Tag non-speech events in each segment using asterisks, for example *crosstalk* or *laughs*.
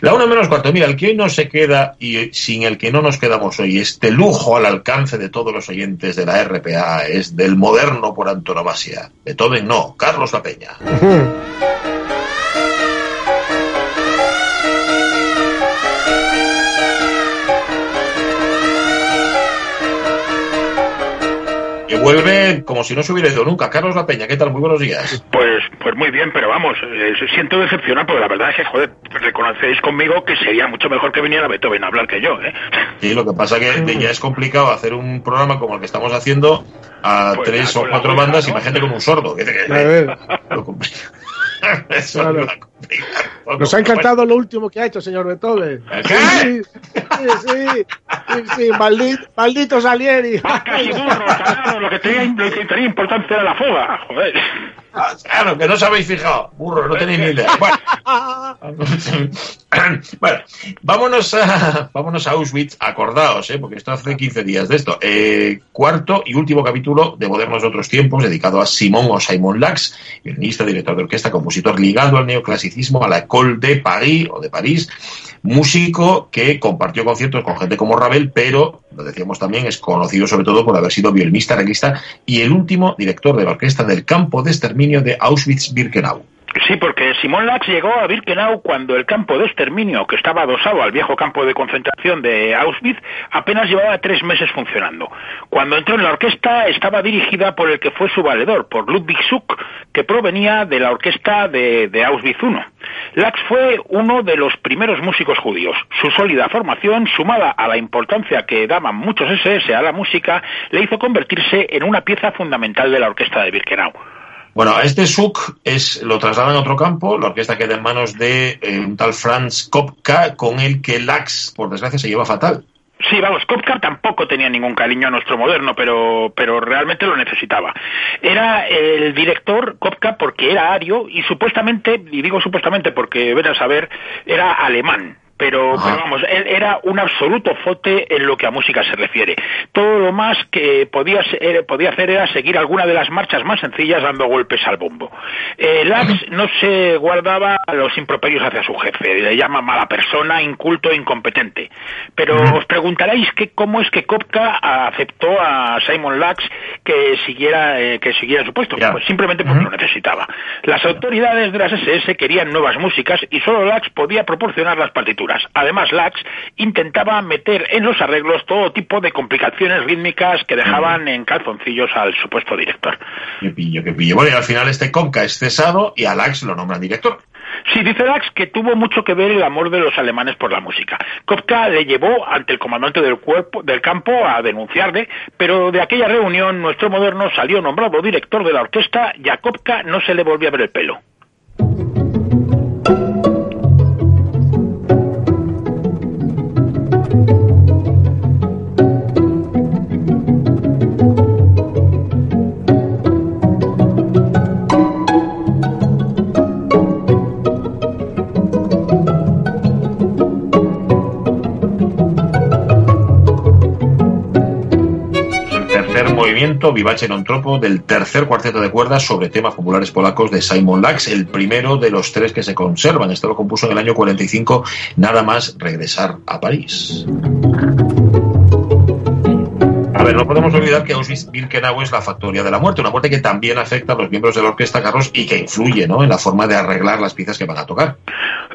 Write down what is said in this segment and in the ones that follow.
La una menos cuarto. Mira, el que hoy no se queda y sin el que no nos quedamos hoy, este lujo al alcance de todos los oyentes de la RPA, es del moderno por antonomasia. Beethoven no, Carlos La Peña. *laughs* que vuelve como si no se hubiera ido nunca. Carlos La Peña, ¿qué tal? Muy buenos días. Pues, pues muy bien, pero vamos, eh, siento decepcionar porque la verdad es que, joder, reconocéis conmigo que sería mucho mejor que viniera Beethoven a hablar que yo, ¿eh? Sí, lo que pasa que ya es complicado hacer un programa como el que estamos haciendo a Pues tres ya, o cuatro bandas, ¿no? imagínate con un sordo. Que, que- A ver. *laughs* lo. *laughs* Eso Claro. poco. Nos ha encantado lo último que ha hecho, señor Beethoven. ¿Qué? Sí, sí, sí, sí, sí, maldito, maldito Salieri. *laughs* Burros, carajo, lo que tenía, lo que tenía importancia era la fuga, joder. Ah, Claro, que no os habéis fijado. Burro, no tenéis ni idea. Bueno, *laughs* bueno, vámonos a, vámonos a Auschwitz, acordaos, ¿eh? porque esto hace 15 días de esto. Eh, cuarto y último capítulo de Modernos de Otros Tiempos, dedicado a Simón o Simon Lax, violinista, director de orquesta, compositor ligado al a la École de Paris o de París, músico que compartió conciertos con gente como Ravel, pero, lo decíamos también, es conocido sobre todo por haber sido violinista, arreglista y el último director de la orquesta del campo de exterminio de Auschwitz-Birkenau. Sí, porque Simón Lax llegó a Birkenau cuando el campo de exterminio, que estaba adosado al viejo campo de concentración de Auschwitz, apenas llevaba tres meses funcionando. Cuando entró en la orquesta, estaba dirigida por el que fue su valedor, por Ludwig Schuck, que provenía de la orquesta de, de Auschwitz I. Lax fue uno de los primeros músicos judíos. Su sólida formación, sumada a la importancia que daban muchos SS a la música, le hizo convertirse en una pieza fundamental de la orquesta de Birkenau. Bueno, este Suk es, lo trasladan a otro campo, la orquesta queda en manos de eh, un tal Franz Kopka, con el que Lax, por desgracia, se lleva fatal. Sí, vamos, Kopka tampoco tenía ningún cariño a nuestro moderno, pero, pero realmente lo necesitaba. Era el director Kopka porque era ario y supuestamente, y digo supuestamente porque ven a saber, era alemán. Pero, pero vamos, él era un absoluto fote en lo que a música se refiere. Todo lo más que podía, ser- podía hacer era seguir alguna de las marchas más sencillas dando golpes al bombo. Eh, Lax no se guardaba los improperios hacia su jefe, le llama mala persona, inculto e incompetente. Pero os preguntaréis que cómo es que Kopka aceptó a Simon Lax que siguiera, eh, que siguiera su puesto. Pues simplemente porque lo necesitaba. Las autoridades de las SS querían nuevas músicas y solo Lax podía proporcionar las partituras. Además, Lax intentaba meter en los arreglos todo tipo de complicaciones rítmicas que dejaban en calzoncillos al supuesto director. Qué pillo, qué pillo. Bueno, y al final este Kopka es cesado y a Lax lo nombran director. Sí, dice Lax que tuvo mucho que ver el amor de los alemanes por la música. Kopka le llevó ante el comandante del cuerpo del campo a denunciarle, pero de aquella reunión nuestro moderno salió nombrado director de la orquesta y a Kopka no se le volvió a ver el pelo. Movimiento, Vivace non del tercer cuarteto de cuerdas sobre temas populares polacos de Simon Lax, el primero de los tres que se conservan. Este lo compuso en el año 45, nada más regresar a París. Ver, no podemos olvidar que Auschwitz-Birkenau es la factoría de la muerte, una muerte que también afecta a los miembros de la orquesta Carlos y que influye ¿no? en la forma de arreglar las piezas que van a tocar.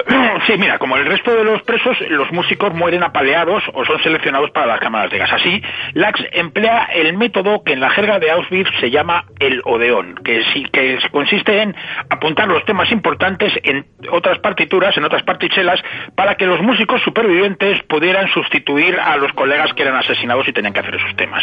*clears throat* Sí, mira, como el resto de los presos, los músicos mueren apaleados o son seleccionados para las cámaras de gas. Así, Lax emplea el método que en la jerga de Auschwitz se llama el odeón, que, sí, que consiste en apuntar los temas importantes en otras partituras, en otras partichelas, para que los músicos supervivientes pudieran sustituir a los colegas que eran asesinados y tenían que hacer esos temas.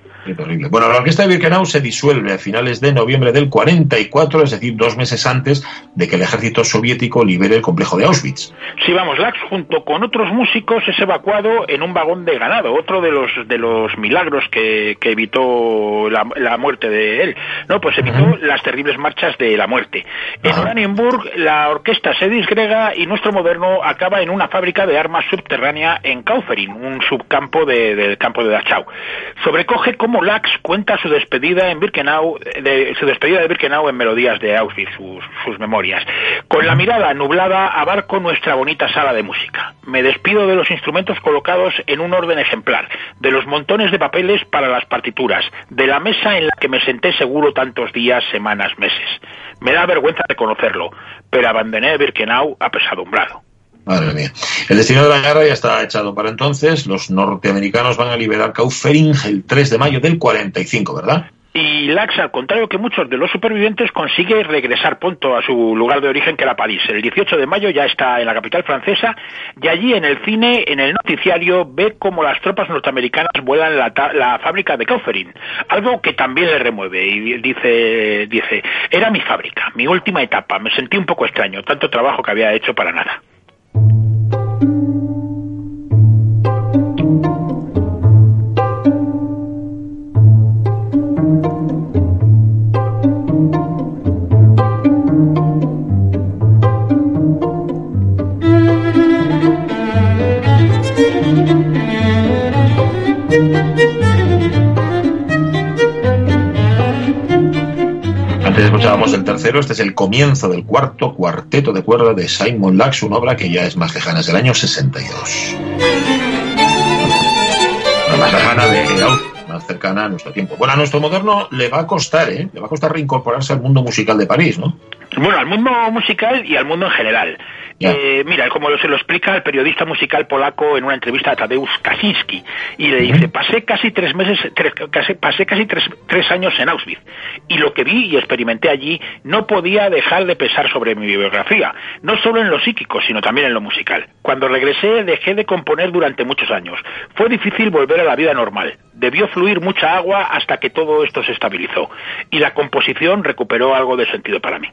Qué terrible. Bueno, la orquesta de Birkenau se disuelve a finales de noviembre del 44, es decir, dos meses antes de que el ejército soviético libere el complejo de Auschwitz. Sí, vamos, Lax junto con otros músicos es evacuado en un vagón de ganado, otro de los de los milagros que, que evitó la, la, muerte de él. No, pues evitó uh -huh. las terribles marchas de la muerte. En Oranienburg la orquesta se disgrega y nuestro moderno acaba en una fábrica de armas subterránea en Kaufering, un subcampo de, del campo de Dachau. Sobrecoge cómo Lax cuenta su despedida en Birkenau, de, su despedida de Birkenau en melodías de Auschwitz, sus, sus memorias. Con la mirada nublada abarco nuestra bonita sala de música. Me despido de los instrumentos colocados en un orden ejemplar, de los montones de papeles para las partituras, de la mesa en la que me senté seguro tantos días, semanas, meses. Me da vergüenza reconocerlo, pero abandoné Birkenau apesadumbrado. Madre mía. El destino de la guerra ya está echado para entonces. Los norteamericanos van a liberar Kaufering el 3 de mayo del 45, ¿verdad? Y Lax, al contrario que muchos de los supervivientes, consigue regresar pronto a su lugar de origen, que era París. El 18 de mayo ya está en la capital francesa y allí en el cine, en el noticiario, ve cómo las tropas norteamericanas vuelan la, la fábrica de Kaufering. Algo que también le remueve y dice, dice, era mi fábrica, mi última etapa. Me sentí un poco extraño, tanto trabajo que había hecho para nada. Tercero, este es el comienzo del cuarto cuarteto de cuerda de Simon Lax, una obra que ya es más lejana, es del año 62. La más lejana de más cercana a nuestro tiempo. Bueno, a nuestro moderno le va a costar, ¿eh? Le va a costar reincorporarse al mundo musical de París, ¿no? Bueno, al mundo musical y al mundo en general. Eh, mira, como se lo explica el periodista musical polaco en una entrevista a Tadeusz Kaczynski, y le dice, pasé casi tres meses, tres, casi, pasé casi tres, tres años en Auschwitz, y lo que vi y experimenté allí no podía dejar de pesar sobre mi biografía, no solo en lo psíquico, sino también en lo musical. Cuando regresé dejé de componer durante muchos años. Fue difícil volver a la vida normal. Debió fluir mucha agua hasta que todo esto se estabilizó, y la composición recuperó algo de sentido para mí.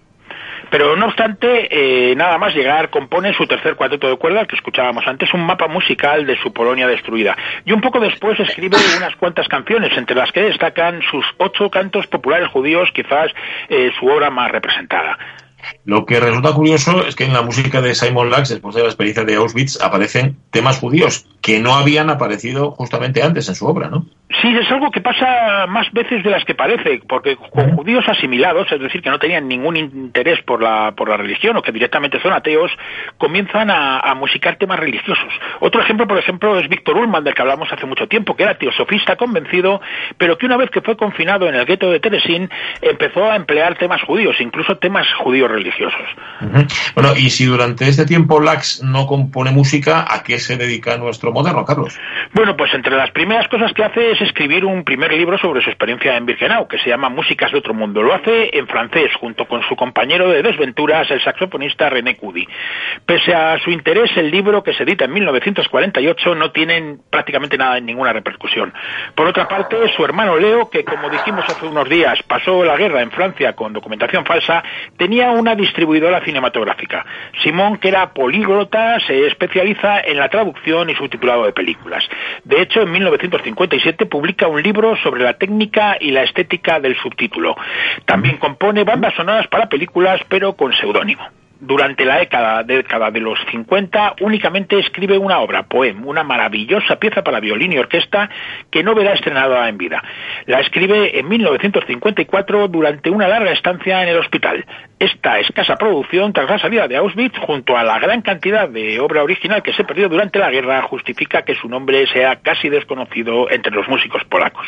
Pero no obstante, eh, nada más llegar, compone su tercer cuarteto de cuerdas, que escuchábamos antes, un mapa musical de su Polonia destruida. Y un poco después escribe unas cuantas canciones, entre las que destacan sus ocho cantos populares judíos, quizás eh, su obra más representada. Lo que resulta curioso es que en la música de Simon Lax, después de la experiencia de Auschwitz, aparecen temas judíos que no habían aparecido justamente antes en su obra, ¿no? Sí, es algo que pasa más veces de las que parece, porque con judíos asimilados, es decir, que no tenían ningún interés por la, por la religión o que directamente son ateos, comienzan a, a musicar temas religiosos. Otro ejemplo, por ejemplo, es Víctor Ullmann, del que hablamos hace mucho tiempo, que era teosofista convencido, pero que una vez que fue confinado en el gueto de Teresín, empezó a emplear temas judíos, incluso temas judíos religiosos. Uh -huh. Bueno, y si durante este tiempo Lax no compone música, ¿a qué se dedica nuestro moderno, Carlos? Bueno, pues entre las primeras cosas que hace es escribir un primer libro sobre su experiencia en Birkenau, que se llama Músicas de otro mundo. Lo hace en francés, junto con su compañero de desventuras, el saxofonista René Cudi. Pese a su interés, el libro, que se edita en 1948, no tiene prácticamente nada, ninguna repercusión. Por otra parte, su hermano Leo, que como dijimos hace unos días, pasó la guerra en Francia con documentación falsa, tenía una distribuidora cinematográfica. Simón, que era políglota, se especializa en la traducción y subtitulado de películas. De hecho, en 1957 publica un libro sobre la técnica y la estética del subtítulo. También compone bandas sonoras para películas, pero con seudónimo. Durante la década, de los 50 únicamente escribe una obra, Poem, una maravillosa pieza para violín y orquesta que no verá estrenada en vida. La escribe en 1954 durante una larga estancia en el hospital. Esta escasa producción, tras la salida de Auschwitz, junto a la gran cantidad de obra original que se perdió durante la guerra, justifica que su nombre sea casi desconocido entre los músicos polacos.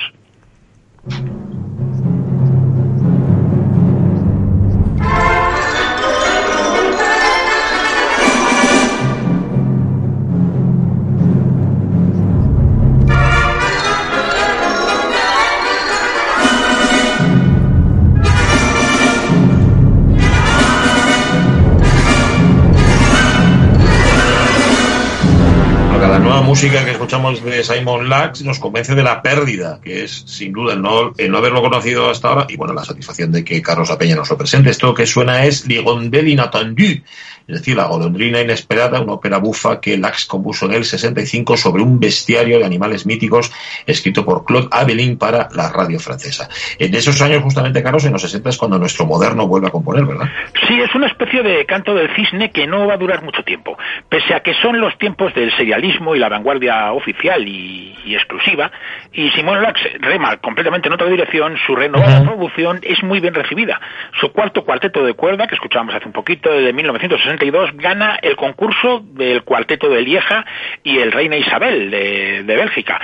Música que escuchamos de Simon Lax nos convence de la pérdida, que es sin duda el no, haberlo conocido hasta ahora, y bueno, la satisfacción de que Carlos Apeña nos lo presente. Esto que suena es Ligondel inattendu, es decir, La golondrina inesperada, una ópera bufa que Lax compuso en el 65 sobre un bestiario de animales míticos escrito por Claude Abelin para la radio francesa. En esos años, justamente, Carlos, en los 60 es cuando nuestro moderno vuelve a componer, ¿verdad? Sí, es una especie de canto del cisne que no va a durar mucho tiempo. Pese a que son los tiempos del serialismo y la vanguardia oficial y, y exclusiva, y Simón Lax rema completamente en otra dirección, su renovada producción es muy bien recibida. Su cuarto cuarteto de cuerda, que escuchábamos hace un poquito, de 1962, gana el concurso del cuarteto de Lieja y el Reina Isabel de, de Bélgica.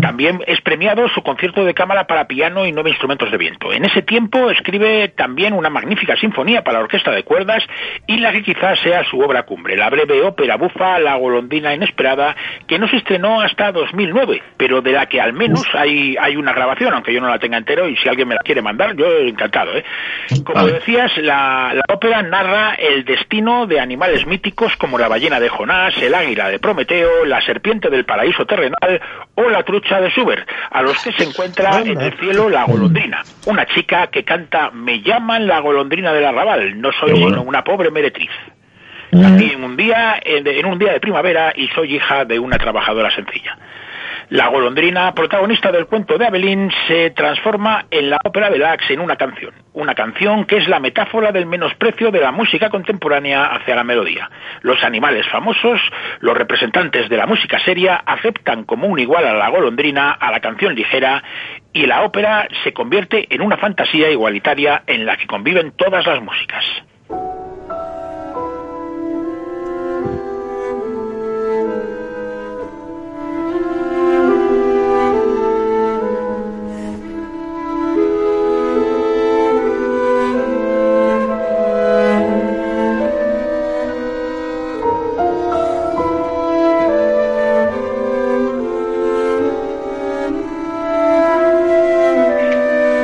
También es premiado su concierto de cámara para piano y nueve instrumentos de viento. En ese tiempo escribe también una magnífica sinfonía para orquesta de cuerdas y la que quizás sea su obra cumbre, la breve ópera bufa La golondrina inesperada, que no se estrenó hasta 2009, pero de la que al menos hay, hay una grabación, aunque yo no la tenga entero y si alguien me la quiere mandar, yo encantado. ¿eh? Como decías, la, la ópera narra el destino de animales míticos como la ballena de Jonás, el águila de Prometeo, la serpiente del paraíso terrenal o la trucha de Schubert, a los que se encuentra en el cielo la golondrina, una chica que canta Me llaman la golondrina del arrabal, no soy bueno. sino una pobre meretriz. Nací en un día en un día de primavera y soy hija de una trabajadora sencilla. La golondrina, protagonista del cuento de Abelín, se transforma en la ópera de Lax en una canción. Una canción que es la metáfora del menosprecio de la música contemporánea hacia la melodía. Los animales famosos, los representantes de la música seria, aceptan como un igual a la golondrina, a la canción ligera, y la ópera se convierte en una fantasía igualitaria en la que conviven todas las músicas.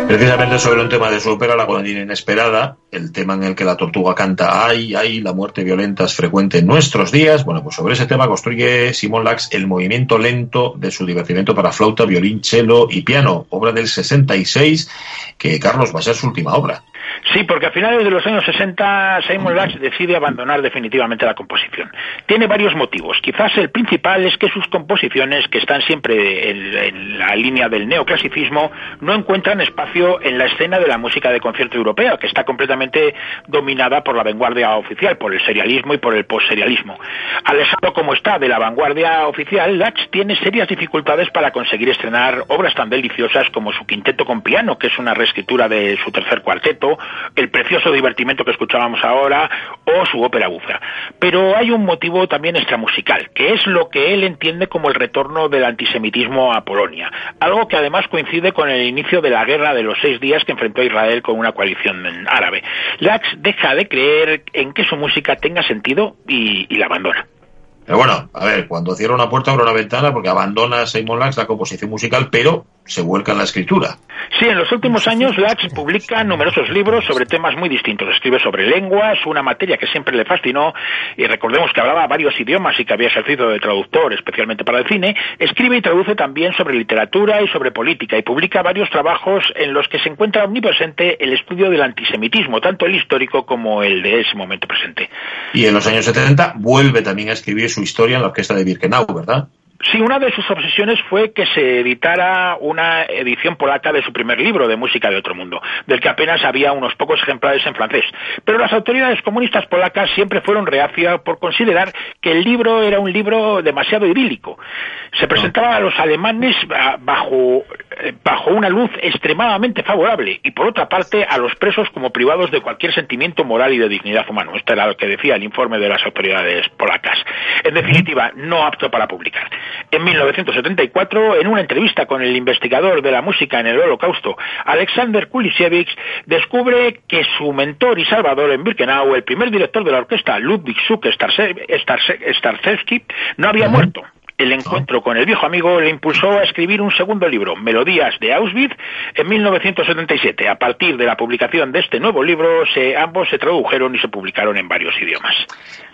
Precisamente sobre un tema de su ópera, La golondrina inesperada, el tema en el que la tortuga canta ay, ay, la muerte violenta es frecuente en nuestros días. Bueno, pues sobre ese tema construye Simon Lax el movimiento lento de su divertimento para flauta, violín, cello y piano, obra del 66, que Carlos va a ser su última obra. Sí, porque a finales de los años 60 Simon Lax decide abandonar definitivamente la composición. Tiene varios motivos. Quizás el principal es que sus composiciones, que están siempre en, la línea del neoclasicismo, no encuentran espacio en la escena de la música de concierto europea, que está completamente dominada por la vanguardia oficial, por el serialismo y por el postserialismo. Alejado como está de la vanguardia oficial, Lax tiene serias dificultades para conseguir estrenar obras tan deliciosas como su quinteto con piano, que es una reescritura de su tercer cuarteto, el precioso divertimento que escuchábamos ahora o su ópera bufa. Pero hay un motivo también extramusical, que es lo que él entiende como el retorno del antisemitismo a Polonia, algo que además coincide con el inicio de la guerra de los seis días que enfrentó Israel con una coalición árabe. Lax deja de creer en que su música tenga sentido y, y la abandona. Pero bueno, a ver, cuando cierra una puerta abre una ventana porque abandona Simon Lax la composición musical, pero se vuelca en la escritura. Sí, en los últimos años Lax publica numerosos libros sobre temas muy distintos. Escribe sobre lenguas, una materia que siempre le fascinó, y recordemos que hablaba varios idiomas y que había ejercido de traductor, especialmente para el cine. Escribe y traduce también sobre literatura y sobre política, y publica varios trabajos en los que se encuentra omnipresente el estudio del antisemitismo, tanto el histórico como el de ese momento presente. Y en los años 70 vuelve también a escribir su historia en la orquesta de Birkenau, ¿verdad? Sí, una de sus obsesiones fue que se editara una edición polaca de su primer libro de música de otro mundo, del que apenas había unos pocos ejemplares en francés. Pero las autoridades comunistas polacas siempre fueron reacias por considerar que el libro era un libro demasiado idílico. Se presentaba a los alemanes bajo, bajo una luz extremadamente favorable y, por otra parte, a los presos como privados de cualquier sentimiento moral y de dignidad humano. Esto era lo que decía el informe de las autoridades polacas. En definitiva, no apto para publicar. En 1974, en una entrevista con el investigador de la música en el Holocausto, Alexander Kulisiewicz, descubre que su mentor y salvador en Birkenau, el primer director de la orquesta, Ludwig Suk Starsevsky, no había muerto. El encuentro con el viejo amigo le impulsó a escribir un segundo libro, Melodías de Auschwitz, en 1977. A partir de la publicación de este nuevo libro, se, ambos se tradujeron y se publicaron en varios idiomas.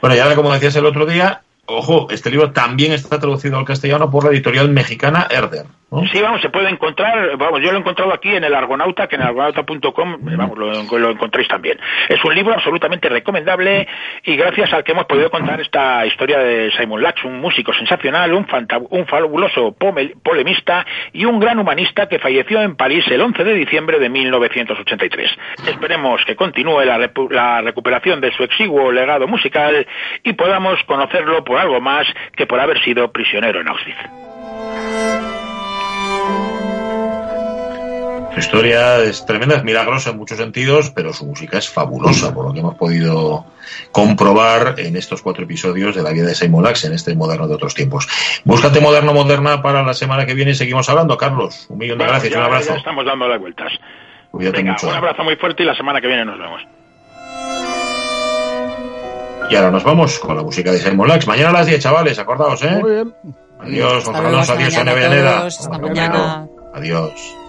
Bueno, y ahora, como decías el otro día, Ojo, este libro también está traducido al castellano por la editorial mexicana Herder. Sí, vamos, se puede encontrar, vamos, yo lo he encontrado aquí en el Argonauta, que en argonauta.com, vamos, lo, lo, encontréis también. Es un libro absolutamente recomendable y gracias al que hemos podido contar esta historia de Simon Lach, un músico sensacional, un, un fabuloso polemista y un gran humanista que falleció en París el 11 de diciembre de 1983. Esperemos que continúe la, la recuperación de su exiguo legado musical y podamos conocerlo por algo más que por haber sido prisionero en Auschwitz. Su historia es tremenda, es milagrosa en muchos sentidos, pero su música es fabulosa, por lo que hemos podido comprobar en estos cuatro episodios de la vida de Simon Lax en este moderno de otros tiempos. Búscate moderno moderna para la semana que viene y seguimos hablando, Carlos. Un millón de gracias y un abrazo. Ya estamos dando las vueltas. Cuídate Venga, mucho. Un abrazo muy fuerte y la semana que viene nos vemos. Y ahora nos vamos con la música de Simon Lax. Mañana a las 10, chavales, acordaos, ¿eh? Muy bien. Adiós, hasta adiós, Sonia hasta mañana. Adiós,